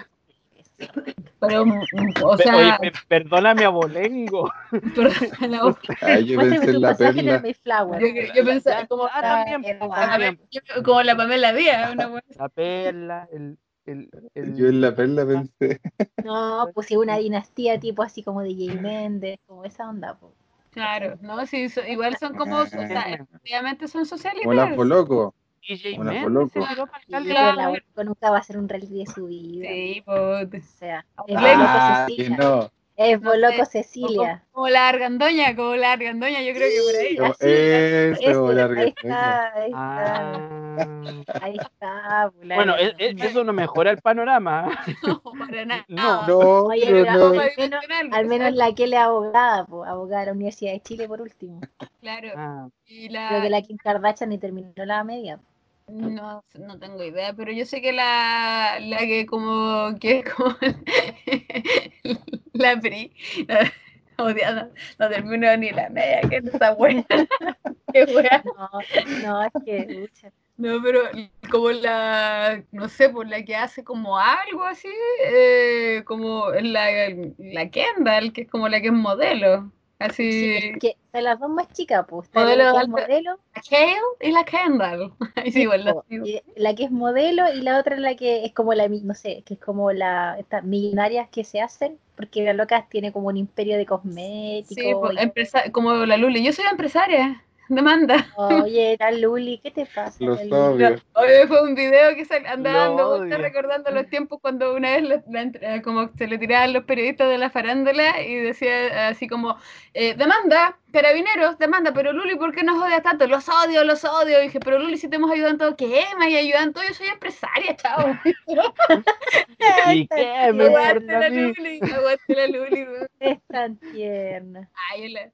Pero, mm, o Pe- sea, Oye, pe- perdóname, abolengo. pero Ay, yo pensé en tu la pasaje en el perla. Yo, yo pensaba como, Ah, la- también, la- pues, también. yo- como la Pamela Díaz, una buena. La perla, el, el, el- Yo en la perla pensé. No, pues sí, una dinastía tipo así como de Jay Méndez, como esa onda. po. Claro, no, sí, so- igual son como, o sea, efectivamente son sociales. Como la Poloco. DJ Poloco. se tiró la Urco nunca va a ser un reality de su vida. Sí, O pues, sea, es Ah, que Cecilia. no. Es No Boloco sé, Cecilia. como la argandoña, como la argandoña, yo creo que por ahí. Como así, Eso, la ahí argentina. está, ahí está. Ah. Ahí está. la Bueno, e- verdad. e- eso no mejora el panorama. No, para nada. No. No, Oye, pero no. al menos, al menos la que le abogada, pues, abogada de la Universidad de Chile por último. Claro. Ah, Y Creo la, que la Kim Kardashian ni terminó la media. No, no tengo idea, pero yo sé que la, la que como que es como la PRI, la, odiada, no terminó ni la media, que no está buena. Qué wea. No, no, es que, pucha, No, pero como la, no sé, por la que hace como algo así, eh, como la, la Kendall, que es como la que es modelo. Así, sí, es que son las dos más chicas, pues. Modelo la que de es modelo, la Kale y la Kendall. Sí, igual y la que es modelo y la otra la que es como la, no sé, que es como la, estas millonarias que se hacen, porque la loca tiene como un imperio de cosméticos. Sí, pues, y- empresa- como la Luli. Yo soy empresaria. Demanda. Oye, la Luli, ¿qué te pasa? Los obvios. Oye, fue un video que sal- andaba dando vueltas recordando los tiempos cuando una vez la- la entre- como se le tiraban los periodistas de la farándula y decía así como, eh, demanda, carabineros, demanda, pero Luli, ¿por qué nos odias tanto? Los odio, los odio. Y dije, pero Luli, si te hemos ayudado en todo, ¿qué? ¿Me has ayudado en todo? Yo soy empresaria, chao. ¿Y qué me Aguante la? Luli, aguante la Luli. Es tan tierna. Ay, yo la-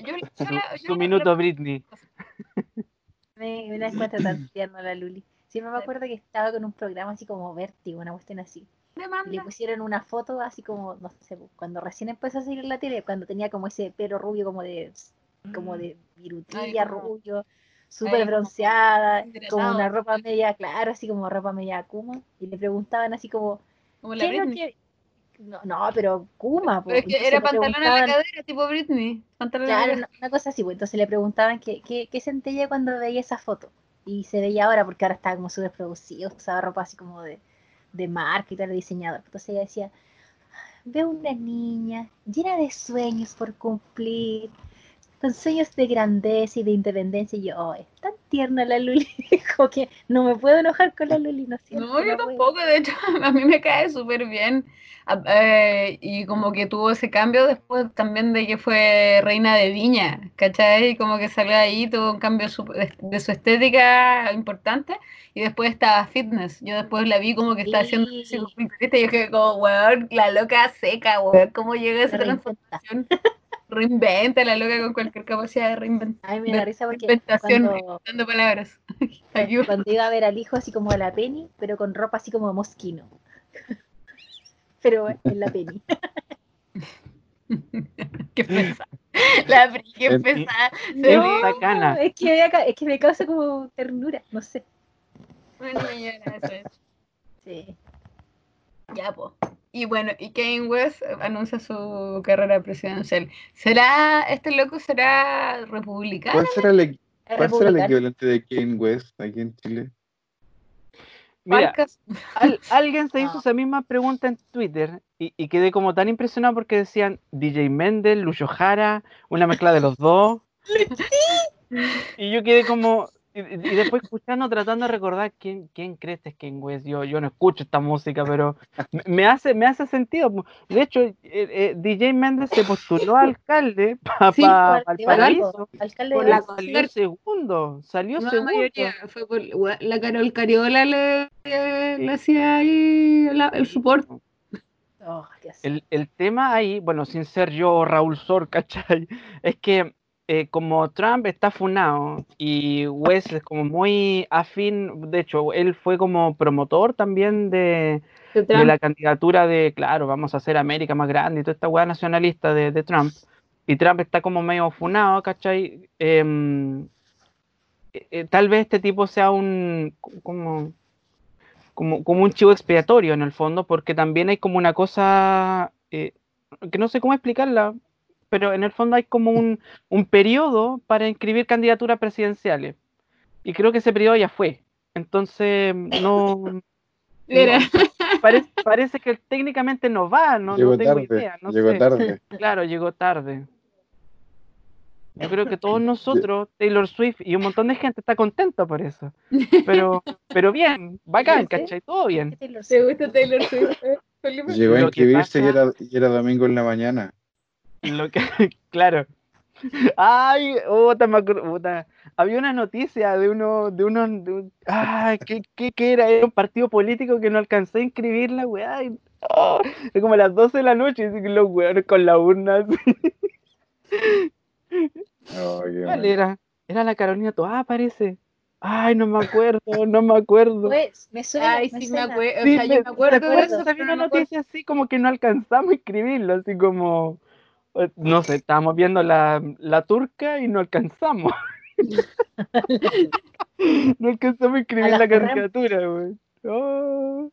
yo- yo Su, la- yo su la- minuto, Britney. Me, me la encuentro tan tierna la Luli. Siempre me acuerdo que estaba con un programa así como Vértigo, una cuestión así. Y le Demanda. pusieron una foto así como, no sé, cuando recién empezó a salir en la tele, cuando tenía como ese pelo rubio como de, como de virutilla, Ay, como- rubio, súper bronceada, como una ropa media, claro, así como ropa media Kuma. Y le preguntaban así como, Como la ¿qué que...? No, no, pero Kuma, Pero es que era pantalón a la cadera, tipo Britney. Pantalón Claro, una, una cosa así, pues entonces le preguntaban qué, qué, qué sentía cuando veía esa foto. Y se veía ahora porque ahora estaba como súper producido, usaba ropa así como de, de marca y tal, de diseñador. Entonces ella decía, veo una niña llena de sueños por cumplir, con sueños de grandeza y de independencia. Y yo, oh, es tan tierna la Luli, como que no me puedo enojar con la Luli, no siento, No, yo tampoco, de hecho, a mí me cae súper bien. A- eh, y como que tuvo ese cambio después también de que fue reina de Viña, ¿cachai? Como que salió ahí, tuvo un cambio de, su estética importante. Y después estaba fitness. Yo después la vi como que estaba haciendo Sí. fisiculturista y yo dije como, weón, la loca seca, weón, ¿cómo llega esa transformación? Reinventa la loca con cualquier capacidad de reinventar. A mí me da risa porque reinventación, cuando, dando palabras. Cuando iba a ver al hijo así como a la Penny, pero con ropa así como mosquino. Pero en la Penny. Qué pesada. La Pri, qué pesada. No. es, que me, es que me causa como ternura, no sé. una niña, eso es. Sí. Ya, po. Y bueno, y Kane West anuncia su carrera presidencial. ¿Será, este loco será republicano? ¿Cuál será el, Es cuál será el equivalente de Kane West aquí en Chile? Mira, al- alguien se hizo No. esa misma pregunta en Twitter y, y quedé como tan impresionado porque decían DJ Mendel, Lucho Jara, una mezcla de los dos. y yo quedé como. Y, después escuchando, tratando de recordar quién, quién crees que es Ken West. Yo, yo no escucho esta música, pero me, me hace, me hace sentido. De hecho, eh, eh, DJ Méndez se postuló a alcalde para Sí, Valparaíso. Valpo, alcalde Por de la. Salió segundo, salió No, la segundo. mayoría fue por la Carol Cariola le, le hacía ahí la- el support. Oh. El, el tema ahí, bueno, sin ser yo Raúl Sor, ¿cachai? Es que eh, como Trump está funado y West es como muy afín, de hecho, él fue como promotor también de, de de Trump. la candidatura de, claro, vamos a hacer América más grande y toda esta weá nacionalista de, de Trump. Y Trump está como medio funado, ¿cachai? Em, eh, eh, tal vez este tipo sea un, como, como, como un chivo expiatorio en el fondo, porque también hay como una cosa que no sé cómo explicarla, pero en el fondo hay como un, un periodo para inscribir candidaturas presidenciales. Y creo que ese periodo ya fue. Entonces, no. Parece, parece que técnicamente no va, no, llegó no tengo tarde, idea. No llegó sé. tarde. Claro, llegó tarde. Yo creo que todos nosotros, Taylor Swift y un montón de gente está contento por eso. Pero, pero bien, bacán. ¿cachai? Todo bien. ¿Te gusta Taylor Swift? Llegó a inscribirse y, era, y era domingo en la mañana. Lo que, claro. Ay, puta, me acuerdo, puta. Había una noticia de uno, de uno, de un- ay, ¿qué, qué, qué era? Era un partido político que no alcancé a inscribir la weá. y- oh, era como a las 12 de la noche, que los weones con la urna. así. Oh, qué ¿Cuál era? Era la Carolina Toá, parece. Ay, no me acuerdo, no me acuerdo. Pues, me suena, Ay, me sí, me suena. acuerdo. O Sí, sea, yo me- me acuerdo me de acuerdo, eso, había pero una no me acuerdo. noticia así como que no alcanzamos a escribirlo, así como, no sé, estábamos viendo la, la turca y no alcanzamos. no alcanzamos a escribir la caricatura, güey. Oh.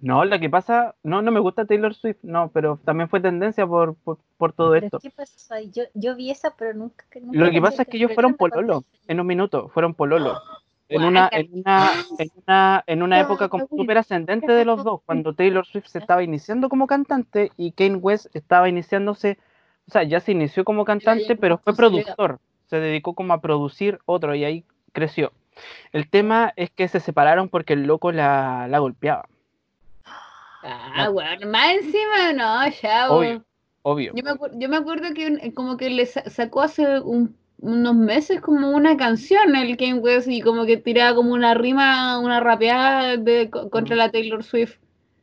No, lo que pasa, no, no me gusta Taylor Swift, no, pero también fue tendencia por, por, por todo esto. ¿qué pasó? Yo, yo vi esa, pero nunca. nunca Lo que pasa es que ellos fueron pololo, en un minuto, fueron pololo. En una, en una, en una, en una época como súper ascendente de los dos, cuando Taylor Swift se estaba iniciando como cantante y Kanye West estaba iniciándose, o sea, ya se inició como cantante, pero fue productor, se dedicó como a producir otro y ahí creció. El tema es que se separaron porque el loco la, la golpeaba, Ah, bueno, más encima, no, ya, obvio, obvio. Yo me, yo me acuerdo que como que le sa- sacó hace un- unos meses como una canción el Kanye West y como que tiraba como una rima, una rapeada de, co- contra la Taylor Swift.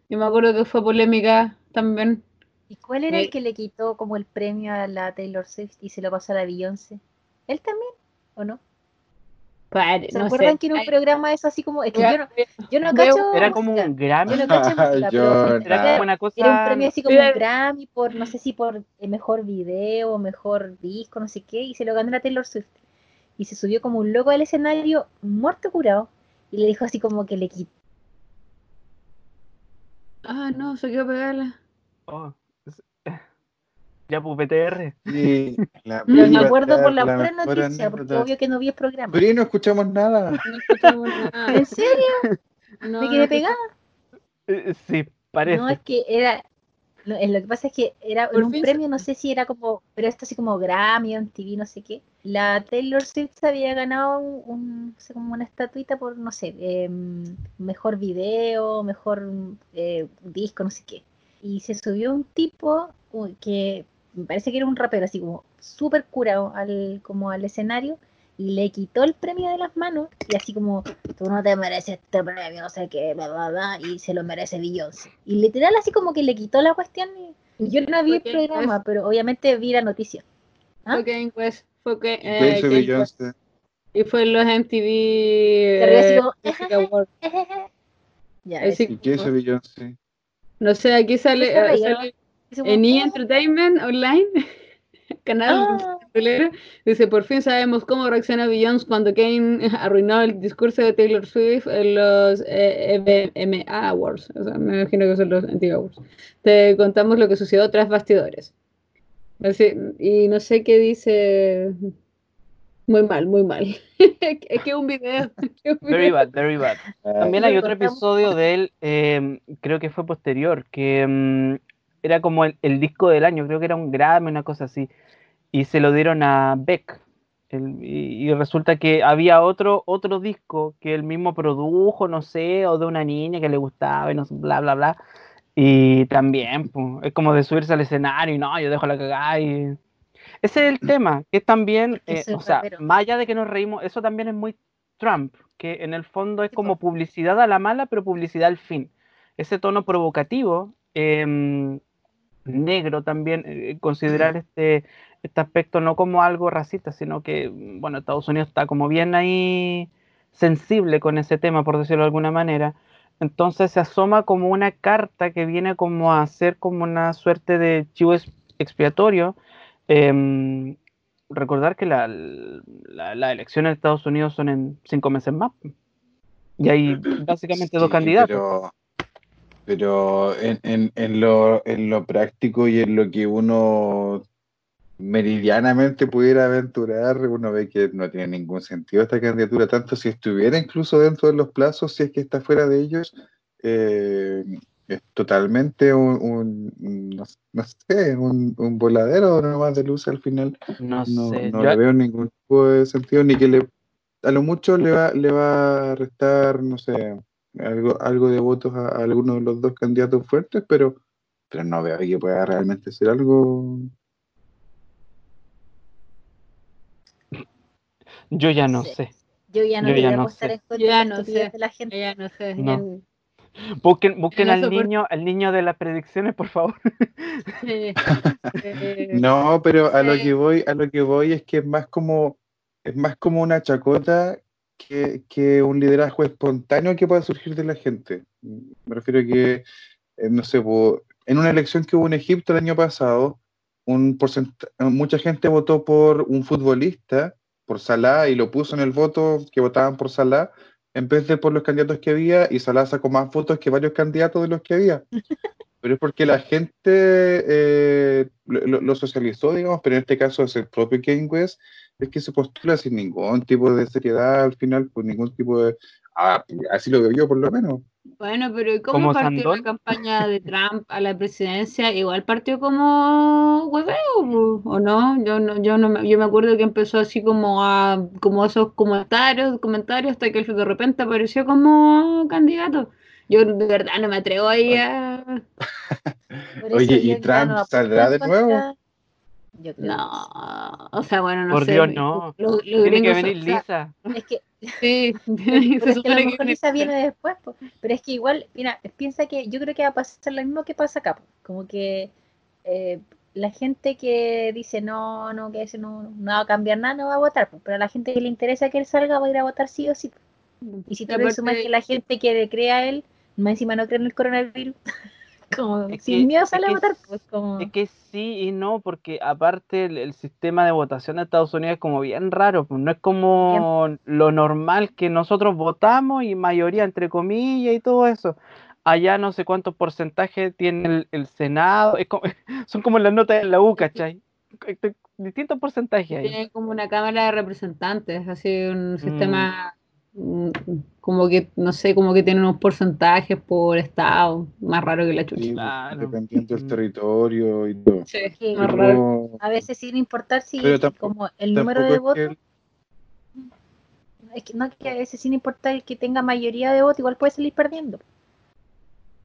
Yo me acuerdo que fue polémica también. ¿Y cuál era el que le quitó como el premio a la Taylor Swift y se lo pasó a la Beyoncé? ¿Él también? ¿O no? Pare, ¿Se no acuerdan sé. que era un programa eso así como.? Es que yo no, yo no cacho. Era como un Grammy, Yo no cacho música, pero Yo era una cosa... era un premio así como un Grammy por, no sé si por el mejor video o mejor disco, no sé qué, y se lo ganó la Taylor Swift. Y se subió como un loco al escenario, muerto curado, y le dijo así como que le quitó. Ah, no, se quedó pegada. Oh, Ya, pues, PTR. Sí, la Pero me acuerdo por la la pura noticia, porque anécdota. obvio que no vi el programa. Pero ahí no escuchamos nada. No escuchamos nada. ¿En serio? No, ¿Me quedé no pegada? Eh, Sí, parece. No, es que era. No, eh, lo que pasa es que era Por un fin premio, se- no sé si era como, pero esto así como Grammy o TV, no sé qué. La Taylor Swift había ganado un, un- no sé, como una estatuita por, no sé, em, mejor video, mejor eh, disco, no sé qué. Y se subió un tipo que me parece que era un rapero, así como súper curado al, como al escenario, y le quitó el premio de las manos, y así como, tú no te mereces este premio, no sé qué, bla, bla, bla, y se lo merece Beyoncé. Y literal así como que le quitó la cuestión, y yo no vi el programa, pero obviamente vi la noticia. ¿Ah? West, fue que, ¿Qué eh, Beyoncé? West. y fue en los MTV eh, ya, ¿Y qué tipo- Beyoncé? No sé, aquí sale, en E! "Ah, Entertainment Online, canal ah". dice, por fin sabemos cómo reacciona Beyoncé cuando Kane arruinó el discurso de Taylor Swift en los eh, Awards, o sea, me imagino que son los MTV Awards. Te contamos lo que sucedió tras bastidores. Así, y no sé qué dice... Muy mal, muy mal. es que un video. Very bad, very bad. También hay otro episodio de él, eh, creo que fue posterior, que mm, era como el, el disco del año, creo que era un Grammy, una cosa así, y se lo dieron a Beck. El- y, y resulta que había otro, otro disco que él mismo produjo, no sé, o de una niña que le gustaba y no sé, bla, bla, bla. Y también, pues, es como de subirse al escenario y no, yo dejo la cagada y... Ese es el tema, que también, eh, o sea, más allá de que nos reímos, eso también es muy Trump, que en el fondo es como publicidad a la mala, pero publicidad al fin. Ese tono provocativo, em, negro también, eh, considerar este, este aspecto no como algo racista, sino que, mm, bueno, Estados Unidos está como bien ahí sensible con ese tema, por decirlo de alguna manera. Entonces se asoma como una carta que viene como a ser como una suerte de chivo ex- expiatorio. Em, recordar que la, la, la elección en Estados Unidos son en cinco meses más. Y hay básicamente dos candidatos. Pero, pero en, en, en lo, en lo práctico y en lo que uno meridianamente pudiera aventurar, uno ve que no tiene ningún sentido esta candidatura, tanto si estuviera incluso dentro de los plazos, si es que está fuera de ellos, eh, es totalmente un, un- no, no sé, un, un voladero nomás de luz al final. No No, sé. no yo- le veo ningún tipo de sentido, ni que le, a lo mucho le va, le va a restar, no sé, algo, algo de votos a, a alguno de los dos candidatos fuertes, pero, pero no veo que pueda realmente ser algo. yo ya no Sí. sé. Yo ya no Yo ya no sé. Yo ya de la no estupidez sé. de la gente. Ya no sé. No. en- Busquen, al niño, al niño de las predicciones, por favor. No, pero a lo que voy, a lo que voy es que es más como, es más como una chacota que, que un liderazgo espontáneo que pueda surgir de la gente. Me refiero a que, eh, no sé, en una elección que hubo en Egipto el año pasado, un mucha gente votó por un futbolista, por Salah, y lo puso en el voto que votaban por Salah, en vez de por los candidatos que había, y Salah sacó más votos que varios candidatos de los que había. Pero es porque la gente eh, lo, socializó, digamos, pero en este caso es el propio Kanye West, es que se postula sin ningún tipo de seriedad al final, por ningún tipo de... Ah, así lo veo yo por lo menos. Bueno, pero ¿y ¿Como cómo partió la campaña de Trump a la presidencia? Igual partió como hueveo, ¿o no? Yo no, yo no me, yo me acuerdo que empezó así como a como esos comentarios, comentarios hasta que de repente apareció como candidato. Yo de verdad no me atrevo ahí a Por Oye, ¿y Trump no saldrá de nuevo? contra- Yo creo no, o sea, bueno, no Por sé. Dios, no. Tiene que venir o sea, Lisa. es que sí, Pero es que a lo que mejor Lisa viene después, po. pero es que igual, mira, piensa que yo creo que va a pasar lo mismo que pasa acá, po. como que eh, la gente que dice no, no, que eso no, no va a cambiar nada, no va a votar, po. pero a la gente que le interesa que él salga va a ir a votar sí o sí. Y si tú le sumas que la gente que le cree a él, más encima no cree en el coronavirus, como Es sin que- miedo sale a votar, pues como... Es que sí y no, porque aparte el, el sistema de votación de Estados Unidos es como bien raro, pues no es como lo normal que nosotros votamos y mayoría entre comillas y todo eso. Allá no sé cuántos porcentajes tiene el, el Senado, es como- son como las notas en la U, ¿cachai? Distintos porcentajes ahí. Tiene como una cámara de representantes, así un sistema mm, como que, no sé, como que tienen unos porcentajes por estado, más raro que la chucha. Sí, Claro. dependiendo del Mm. territorio y todo. Sí, Sí. más raro. Pero A veces sin importar si Pero tampoco- como el número de tampoco es votos, que- es que no que a veces sin importar el que tenga mayoría de votos, igual puede salir perdiendo.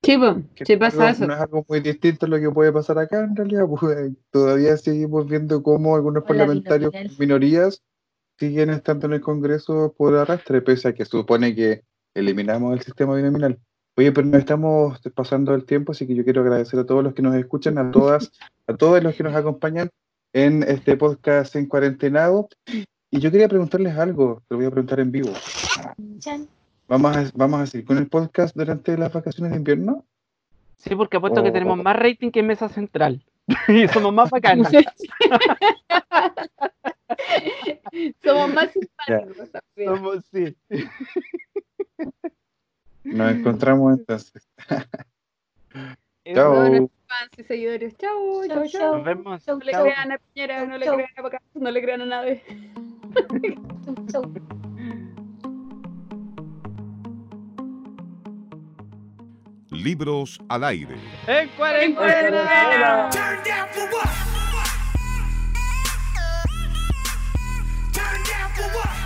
Sí, que sí no es pasa algo- eso. No es algo muy distinto a lo que puede pasar acá, en realidad. Pues, todavía seguimos viendo cómo algunos Hola, parlamentarios minorías siguen estando en el Congreso por arrastre, pese a que supone que eliminamos el sistema binominal. Oye, pero nos estamos pasando el tiempo, así que yo quiero agradecer a todos los que nos escuchan, a todas, a todos los que nos acompañan en este podcast en cuarentenado. Y yo quería preguntarles algo, te lo voy a preguntar en vivo. ¿Vamos a, vamos a seguir con el podcast durante las vacaciones de invierno? Sí, porque apuesto que Oh. tenemos más rating que Mesa Central. y somos más bacanas. Somos más simpáticos también. somos, sí. Nos encontramos entonces. Chao. Bueno, fans y seguidores. Chao, chao, Chau, chao. chau. Nos vemos. Chau, No le Chao. crean a Piñera, no le Chau. crean a Bacán, no le crean a nadie. Chau, chau. Libros al aire. En cuarentena. what?